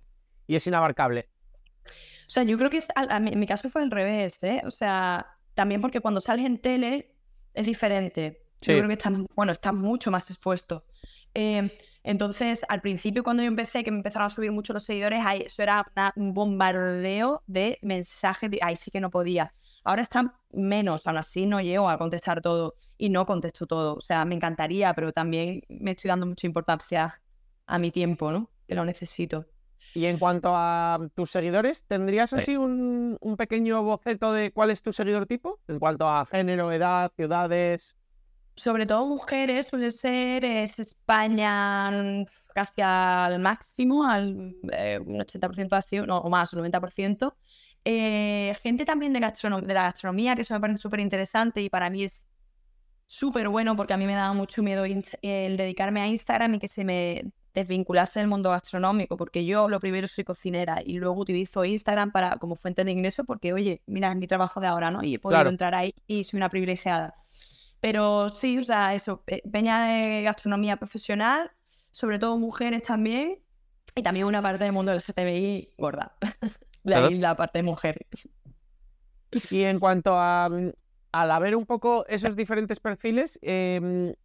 y es inabarcable. O sea, yo creo que es, a mi caso fue al revés, ¿eh? O sea, también porque cuando sales en tele es diferente. Sí. Yo creo que estás, bueno, estás mucho más expuesto. Eh, entonces, al principio cuando yo empecé, que me empezaron a subir mucho los seguidores, ahí, eso era una- un bombardeo de mensajes, de, ahí sí que no podía. Ahora están menos, aún así no llego a contestar todo y no contesto todo. O sea, me encantaría, pero también me estoy dando mucha importancia a mi tiempo, ¿no? Que lo necesito. Y en cuanto a tus seguidores, ¿tendrías Sí. así un, un pequeño boceto de cuál es tu seguidor tipo? En cuanto a género, edad, ciudades. Sobre todo mujeres, suele ser es España mm, casi al máximo, al eh, un 80% así, no, o más, un 90%. Eh, gente también de, de la gastronomía, que eso me parece súper interesante y para mí es súper bueno porque a mí me daba mucho miedo el dedicarme a Instagram y que se me desvinculase del mundo gastronómico, porque yo lo primero soy cocinera y luego utilizo Instagram para como fuente de ingreso porque, oye, mira, es mi trabajo de ahora, ¿no? Y he podido Claro. entrar ahí y soy una privilegiada. Pero sí, o sea, eso, pe- peña de gastronomía profesional, sobre todo mujeres también, y también una parte del mundo del CTBI gorda. De ahí la parte de mujer. Y en cuanto a, mm, al haber un poco esos diferentes perfiles, em,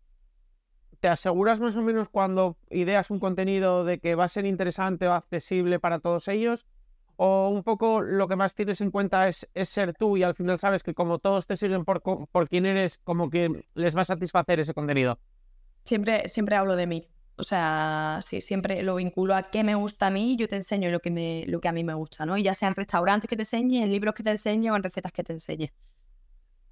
¿te aseguras más o menos cuando ideas un contenido de que va a ser interesante o accesible para todos ellos? ¿O un poco lo que más tienes en cuenta es, es ser tú y al final sabes que como todos te siguen por, por quién eres, como que les va a satisfacer ese contenido? Siempre, siempre hablo de mí. O sea, sí, siempre lo vinculo a qué me gusta a mí y yo te enseño lo que, me, lo que a mí me gusta, ¿no? Y ya sea en restaurantes que te enseñe, en libros que te enseñe o en recetas que te enseñe.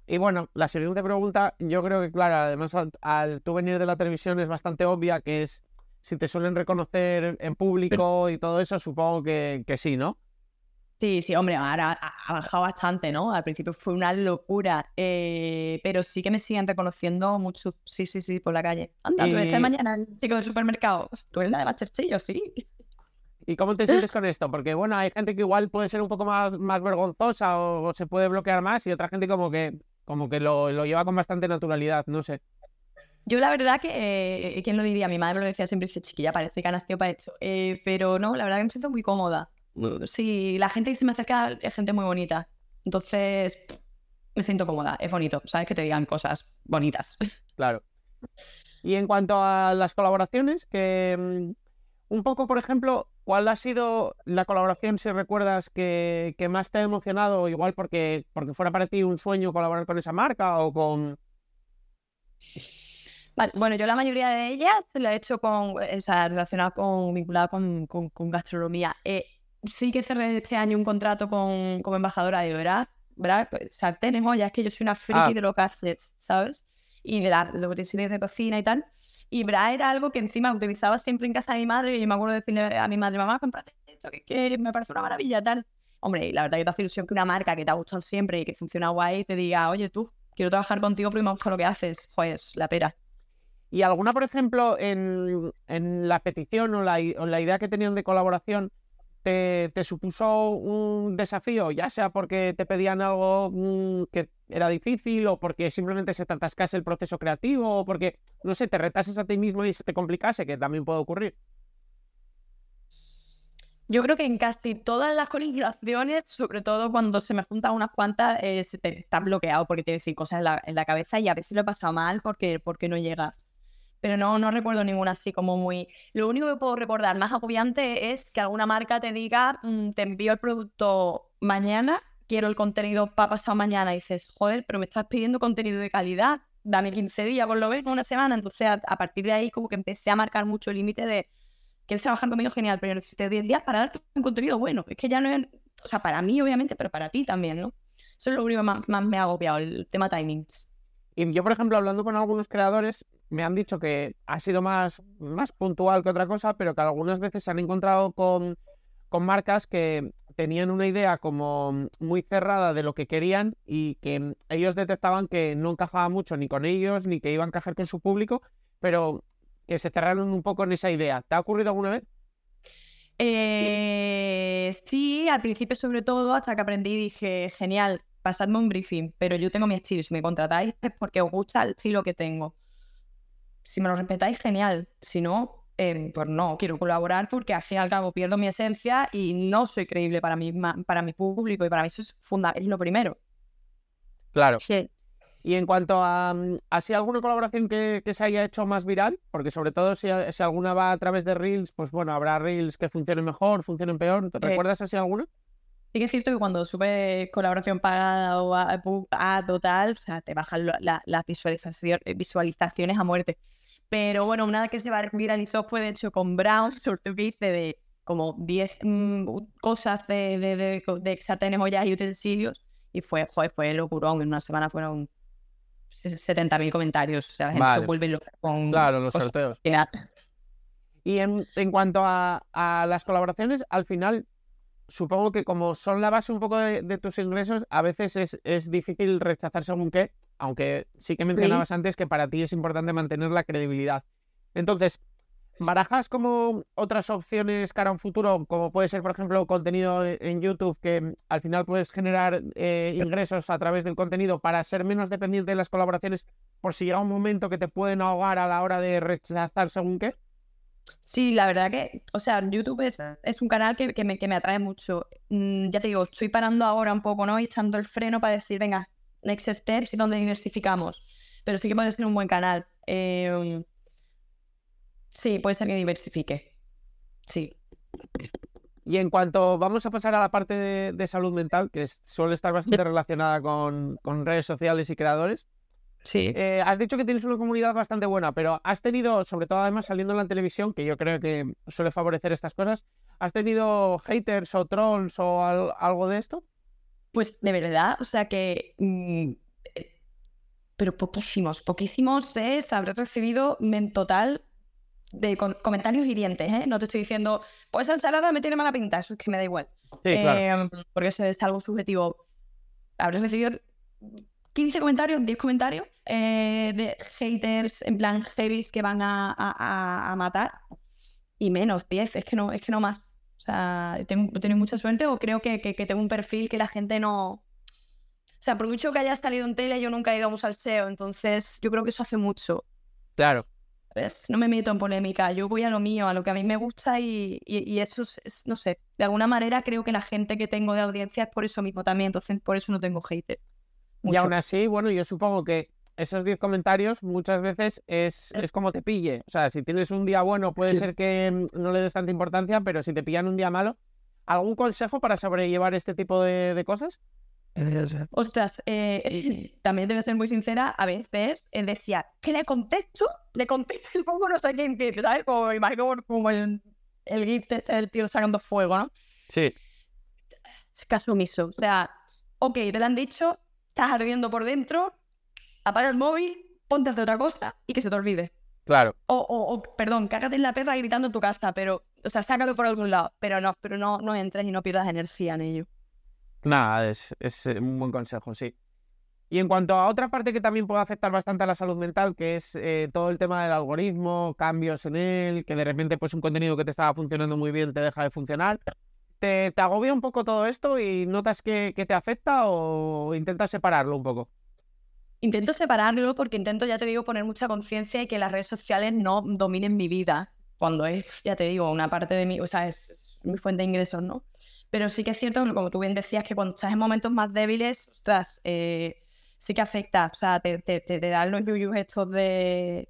Y bueno, la siguiente pregunta, yo creo que, claro, además al, al tú venir de la televisión es bastante obvia, que es si te suelen reconocer en público y todo eso, supongo que, que sí, ¿no? Sí, sí, hombre, ahora ha bajado bastante, ¿no? Al principio fue una locura, eh, pero sí que me siguen reconociendo mucho, sí, sí, sí, por la calle. Anda, tú esta mañana el chico del supermercado, tú eres la de Masterchef, yo sí. ¿Y cómo te sientes con esto? Porque, bueno, hay gente que igual puede ser un poco más, más vergonzosa o, o se puede bloquear más y otra gente como que, como que lo, lo lleva con bastante naturalidad, no sé. Yo la verdad que, eh, ¿quién lo diría? Mi madre lo decía siempre, dice, chiquilla, parece que ha nacido para esto. Eh, pero no, la verdad que me siento muy cómoda. Sí, la gente que se me acerca es gente muy bonita. Entonces, me siento cómoda, es bonito, ¿sabes? Que te digan cosas bonitas. Claro. Y en cuanto a las colaboraciones, que mm, un poco, por ejemplo, ¿cuál ha sido la colaboración, si recuerdas, que, que más te ha emocionado? Igual porque, porque fuera para ti un sueño colaborar con esa marca o con... Vale, bueno, yo la mayoría de ellas la he hecho con, o sea, relacionada con, vinculada con, con, con gastronomía. Eh, sí que cerré este año un contrato con, como embajadora de Brad, Brad, sartenes, ya es que yo soy una friki Ah. de los gadgets, ¿sabes? Y de la- los utensilios de cocina y tal. Y Bra era algo que encima utilizaba siempre en casa de mi madre. Y yo me acuerdo de decirle a mi madre, mamá, cómprate esto, que, que me parece una maravilla, tal. Hombre, y la verdad que te hace ilusión que una marca que te ha gustado siempre y que funciona guay te diga, oye, tú, quiero trabajar contigo, pero me gusta lo que haces. Pues la pera. ¿Y alguna, por ejemplo, en, en la petición o la, o la idea que tenían de colaboración, te, supuso un desafío? Ya sea porque te pedían algo mm, que era difícil o porque simplemente se te atascase el proceso creativo o porque, no sé, te retases a ti mismo y se te complicase, que también puede ocurrir. Yo creo que en casi todas las colaboraciones, sobre todo cuando se me juntan unas cuantas, eh, se te está bloqueado porque tienes cosas en la, en la cabeza y a veces lo he pasado mal porque, porque no llegas. Pero no, no recuerdo ninguna así como muy... Lo único que puedo recordar más agobiante es que alguna marca te diga, "Mm, te envío el producto mañana, quiero el contenido para pasado mañana. Y dices, joder, pero me estás pidiendo contenido de calidad, dame 15 días por lo menos, una semana. Entonces a, a partir de ahí como que empecé a marcar mucho el límite de quieres trabajar conmigo, genial, pero necesito 10 días para darte un contenido bueno. Es que ya no es, o sea, para mí obviamente, pero para ti también, ¿no? Eso es lo único que más, más me ha agobiado, el tema timings. Y yo, por ejemplo, hablando con algunos creadores, me han dicho que ha sido más, más puntual que otra cosa, pero que algunas veces se han encontrado con, con marcas que tenían una idea como muy cerrada de lo que querían y que ellos detectaban que no encajaba mucho ni con ellos, ni que iba a encajar con su público, pero que se cerraron un poco en esa idea. ¿Te ha ocurrido alguna vez? Eh, sí, al principio sobre todo, hasta que aprendí dije, genial, pasadme un briefing, pero yo tengo mi estilo, si me contratáis es porque os gusta el estilo que tengo. Si me lo respetáis, genial, si no, eh, pues no, quiero colaborar porque al fin y al cabo pierdo mi esencia y no soy creíble para mi, para mi público y para mí eso es, funda es lo primero. Claro. Sí. Y en cuanto a mm, así alguna colaboración que, que se haya hecho más viral, porque sobre todo si, a- si alguna va a través de Reels, pues bueno, habrá Reels que funcionen mejor, funcionen peor. ¿Te Eh, recuerdas así alguna? Sí que es cierto que cuando sube colaboración pagada o a, a total, o sea, te bajan lo- la- las visualización- eh, visualizaciones a muerte. Pero bueno, una que se viralizó fue de hecho con Brown, que hice de como 10 mm, cosas de, de, de, de sartenes, ollas y utensilios. Y fue, fue, fue locurón. En una semana fueron 70.000 comentarios. O sea, la gente Vale. se vuelve loca con Claro, los sorteos. Y en, en cuanto a, a las colaboraciones, al final, supongo que como son la base un poco de, de tus ingresos, a veces es, es difícil rechazar según qué, aunque sí que mencionabas antes que para ti es importante mantener la credibilidad. Entonces, ¿barajas como otras opciones cara a un futuro, como puede ser, por ejemplo, contenido e- en YouTube, que al final puedes generar eh, ingresos a través del contenido para ser menos dependiente de las colaboraciones, por si llega un momento que te pueden ahogar a la hora de rechazar según qué? Sí, la verdad que, o sea, YouTube es, es un canal que, que me, que me atrae mucho. Mm, ya te digo, estoy parando ahora un poco, ¿no? Y echando el freno para decir, venga, next steps y donde diversificamos. Pero sí que puede ser un buen canal. Eh, sí, puede ser que diversifique. Sí. Y en cuanto vamos a pasar a la parte de, de salud mental, que es- suele estar bastante relacionada con, con redes sociales y creadores, Sí. eh, has dicho que tienes una comunidad bastante buena, pero has tenido, sobre todo además saliendo en la televisión, que yo creo que suele favorecer estas cosas, ¿has tenido haters o trolls o al- algo de esto? Pues de verdad, o sea que. mm, eh, pero poquísimos, poquísimos es. Habré recibido en total de con- comentarios hirientes, ¿eh? No te estoy diciendo, pues esa ensalada me tiene mala pinta, eso es que me da igual. Sí, claro. Eh, porque eso es algo subjetivo. Habré recibido 15 comentarios, 10 comentarios eh, de haters, en plan heavies que van a, a- matar. Y menos, 10, es que no, es que no más. O sea, tengo, he tenido mucha suerte o creo que, que- que tengo un perfil que la gente no. O sea, por mucho que haya salido en tele, yo nunca he ido a un salseo, entonces yo creo que eso hace mucho. Claro. ¿ves? No me meto en polémica, yo voy a lo mío, a lo que a mí me gusta y, y- y eso es, es- no sé, de alguna manera creo que la gente que tengo de audiencia es por eso mismo también, entonces por eso no tengo Y aún así, bueno, yo supongo que esos 10 comentarios muchas veces es, es como te pille. O sea, si tienes un día bueno, puede Sí. ser que mm, no le des tanta importancia, pero si te pillan un día malo, ¿algún consejo para sobrellevar este tipo de, de cosas? Ostras, eh, también tengo que ser muy sincera, a veces él decía, ¿qué le contesto? Le contesto y pongo no sé qué ¿sabes? Como, imagino como el, el gif este del tío sacando fuego, ¿no? Sí. Es caso omiso. O sea, ok, te lo han dicho, estás ardiendo por dentro, apaga el móvil, ponte a hacer otra cosa y que se te olvide. Claro. O, o, o, perdón, cágate en la perra gritando en tu casa, pero, o sea, sácalo por algún lado, pero no, pero no, no entres y no pierdas energía en ello. Nada, es, es un buen consejo, sí. Y en cuanto a otra parte que también puede afectar bastante a la salud mental, que es eh, todo el tema del algoritmo, cambios en él, que de repente pues un contenido que te estaba funcionando muy bien te deja de funcionar. ¿Te, te agobia un poco todo esto y notas que, que te afecta o intentas separarlo un poco? Intento separarlo porque intento, ya te digo, poner mucha conciencia y que las redes sociales no dominen mi vida, cuando es, ya te digo, una parte de mi, o sea, es mi fuente de ingresos, ¿no? Pero sí que es cierto, como tú bien decías, que cuando estás en momentos más débiles, ostras, eh, sí que afecta, o sea, te, te, te, te dan los yuyus estos de,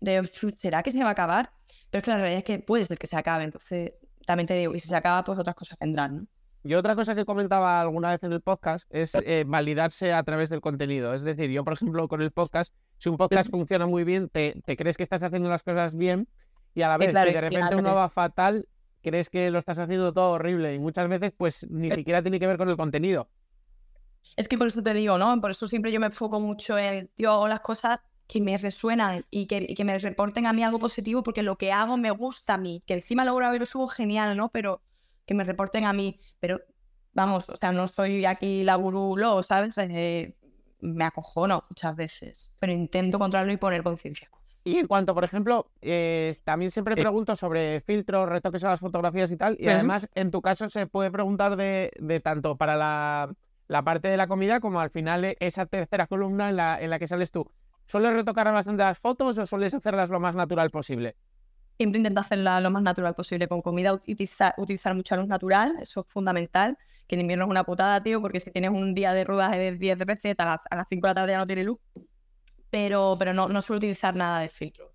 de, ¿será que se va a acabar? Pero es que la realidad es que puede ser que se acabe, entonces también te digo, y si se acaba, pues otras cosas vendrán, ¿no? Y otra cosa que comentaba alguna vez en el podcast es eh, validarse a través del contenido. Es decir, yo, por ejemplo, con el podcast, si un podcast funciona muy bien, te, te crees que estás haciendo las cosas bien y a la vez, claro, si de repente claro. uno va fatal, crees que lo estás haciendo todo horrible y muchas veces pues ni siquiera tiene que ver con el contenido. Es que por eso te digo, ¿no? Por eso siempre yo me enfoco mucho en, tío, hago las cosas que me resuenan y que, y que me reporten a mí algo positivo porque lo que hago me gusta a mí, que encima luego lo subo genial, ¿no? Pero que me reporten a mí, pero vamos, o sea, no soy aquí la gurú, lo, ¿sabes? Eh, me acojono muchas veces, pero intento controlarlo y poner conciencia. Y en cuanto, por ejemplo, eh, también siempre pregunto sobre filtros, retoques a las fotografías y tal, y además en tu caso se puede preguntar de, de tanto para la, la parte de la comida como al final eh, esa tercera columna en la, en la que sales tú. ¿Sueles retocar bastante las fotos o sueles hacerlas lo más natural posible? Siempre intento hacerla lo más natural posible con comida, utilizar, utilizar mucha luz natural, eso es fundamental, que en invierno es una putada, tío, porque si tienes un día de rodaje de 10 de a, las- a las 5 de la tarde ya no tiene luz, pero, pero no, no suelo utilizar nada de filtro.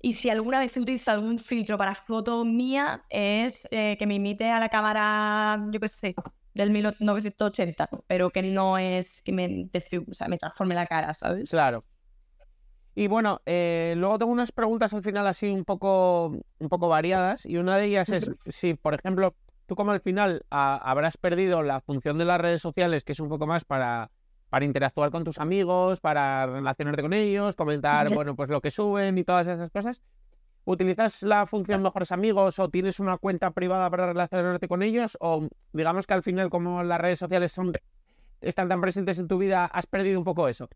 Y si alguna vez se utiliza algún filtro para foto mía, es eh, que me imite a la cámara, yo qué sé, del 1980, pero que no es que me, o sea, me transforme la cara, ¿sabes? Claro. Y bueno, eh, luego tengo unas preguntas al final así un poco, un poco variadas y una de ellas es si, por ejemplo, tú como al final ah, habrás perdido la función de las redes sociales, que es un poco más para, para interactuar con tus amigos, para relacionarte con ellos, comentar, bueno, pues lo que suben y todas esas cosas. ¿Utilizas la función mejores amigos o tienes una cuenta privada para relacionarte con ellos? O digamos que al final, como las redes sociales son, están tan presentes en tu vida, has perdido un poco eso.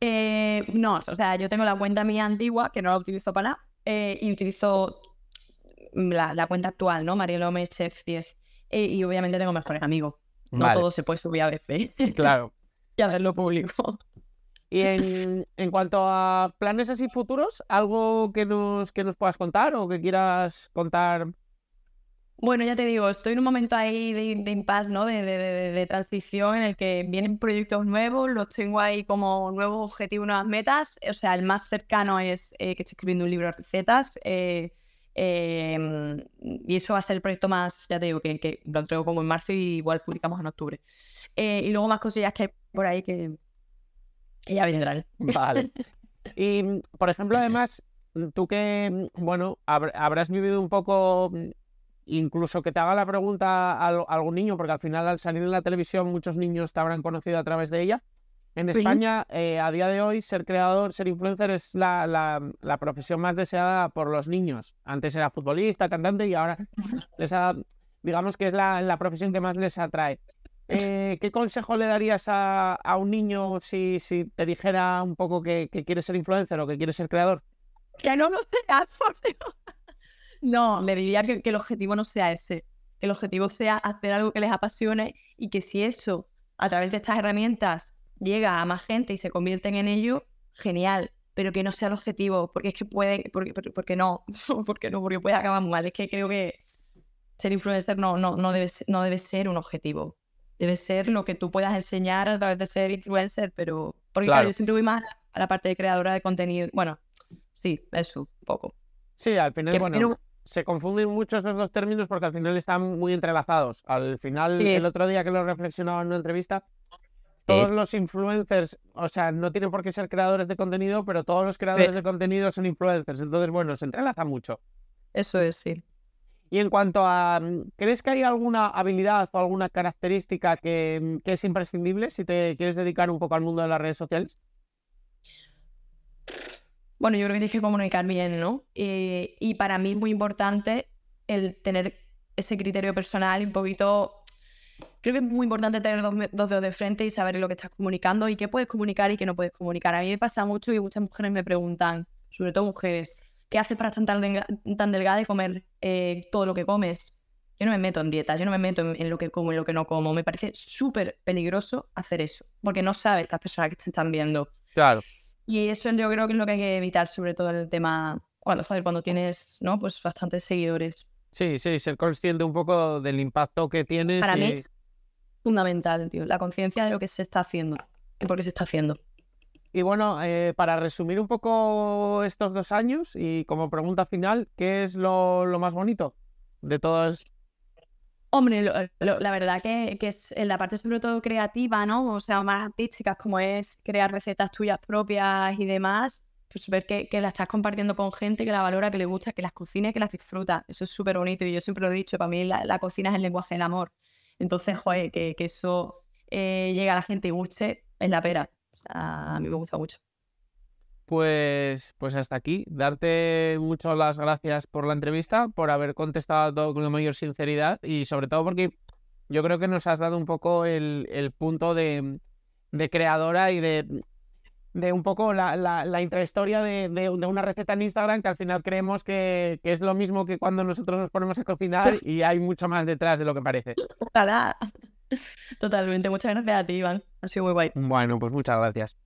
Eh, no, o sea, yo tengo la cuenta mía antigua, que no la utilizo para nada, eh, y utilizo la, la cuenta actual, ¿no? Marielome Chef 10. Eh, y obviamente tengo mejores amigos. No Vale. todo se puede subir a veces Claro. y hacerlo público. Y en, en cuanto a planes así futuros, ¿algo que nos, que nos puedas contar o que quieras contar? Bueno, ya te digo, estoy en un momento ahí de, de impasse, ¿no? De, de- de- de transición en el que vienen proyectos nuevos, los tengo ahí como nuevos objetivos, nuevas metas. O sea, el más cercano es eh, que estoy escribiendo un libro de recetas. eh, eh, y eso va a ser el proyecto más, ya te digo, que, que lo entrego como en marzo y igual publicamos en octubre. Eh, y luego más cosillas que hay por ahí que, que ya vendrán. Vale. Y, por ejemplo, además, tú que, bueno, habr- habrás vivido un poco, incluso que te haga la pregunta a, al- a algún niño, porque al final al salir en la televisión muchos niños te habrán conocido a través de ella. En Sí. España, eh, a día de hoy, ser creador, ser influencer es la, la- la profesión más deseada por los niños. Antes era futbolista, cantante y ahora les ha- digamos que es la, la profesión que más les atrae. Eh, ¿qué consejo le darías a, a un niño si, si te dijera un poco que, que quiere ser influencer o que quiere ser creador? Que no lo sea, por Dios. No, le diría que, que el objetivo no sea ese. Que el objetivo sea hacer algo que les apasione y que si eso, a través de estas herramientas, llega a más gente y se convierten en ello, genial. Pero que no sea el objetivo, porque es que puede, porque, porque, porque no, porque no, porque puede acabar mal. Es que creo que ser influencer no, no, no, debe, ser- no debe ser un objetivo. Debe ser lo que tú puedas enseñar a través de ser influencer, pero. Porque claro, Claro. yo siempre voy más a la parte de creadora de contenido. Bueno, sí, eso, un poco. Sí, al final, Que bueno, primero, se confunden mucho esos dos términos porque al final están muy entrelazados. Al final, Sí. el otro día que lo reflexionaba en una entrevista, todos los influencers, o sea, no tienen por qué ser creadores de contenido, pero todos los creadores de contenido son influencers. Entonces, bueno, se entrelaza mucho. Eso es, sí. Y en cuanto a, ¿crees que hay alguna habilidad o alguna característica que, que es imprescindible si te quieres dedicar un poco al mundo de las redes sociales? Bueno, yo creo que tienes que comunicar bien, ¿no? Eh, y para mí es muy importante el tener ese criterio personal y un poquito... Creo que es muy importante tener dos, dos dedos de frente y saber lo que estás comunicando y qué puedes comunicar y qué no puedes comunicar. A mí me pasa mucho y muchas mujeres me preguntan, sobre todo mujeres, ¿qué haces para estar tan, tan delgada y comer eh, todo lo que comes? Yo no me meto en dietas, yo no me meto en, en lo que como y lo que no como. Me parece súper peligroso hacer eso, porque no sabes las personas que te están viendo. Claro. Y eso yo creo que es lo que hay que evitar, sobre todo el tema, cuando, joder, cuando tienes, ¿no? Pues bastantes seguidores. Sí, sí, ser consciente un poco del impacto que tienes. Para mí es fundamental, tío, la conciencia de lo que se está haciendo y por qué se está haciendo. Y bueno, eh, para resumir un poco estos dos años y como pregunta final, ¿qué es lo, lo más bonito de todas? Hombre, lo- la verdad que, que es en la parte sobre todo creativa, ¿no? O sea, más artísticas, como es crear recetas tuyas propias y demás, pues ver que, que la estás compartiendo con gente que la valora, que le gusta, que las cocina y que las disfruta. Eso es súper bonito y yo siempre lo he dicho, para mí la, la cocina es el lenguaje del amor. Entonces, joder, que, que eso eh, llegue a la gente y guste, es la pera. O sea, a mí me gusta mucho. Pues, pues hasta aquí. Darte muchas las gracias por la entrevista, por haber contestado todo con la mayor sinceridad y sobre todo porque yo creo que nos has dado un poco el, el punto de, de creadora y de, de un poco la, la, la intrahistoria de, de, una receta en Instagram que al final creemos que, que es lo mismo que cuando nosotros nos ponemos a cocinar y hay mucho más detrás de lo que parece. Ojalá. Totalmente. Muchas gracias a ti, Iván. Ha sido muy guay. Bueno, pues muchas gracias.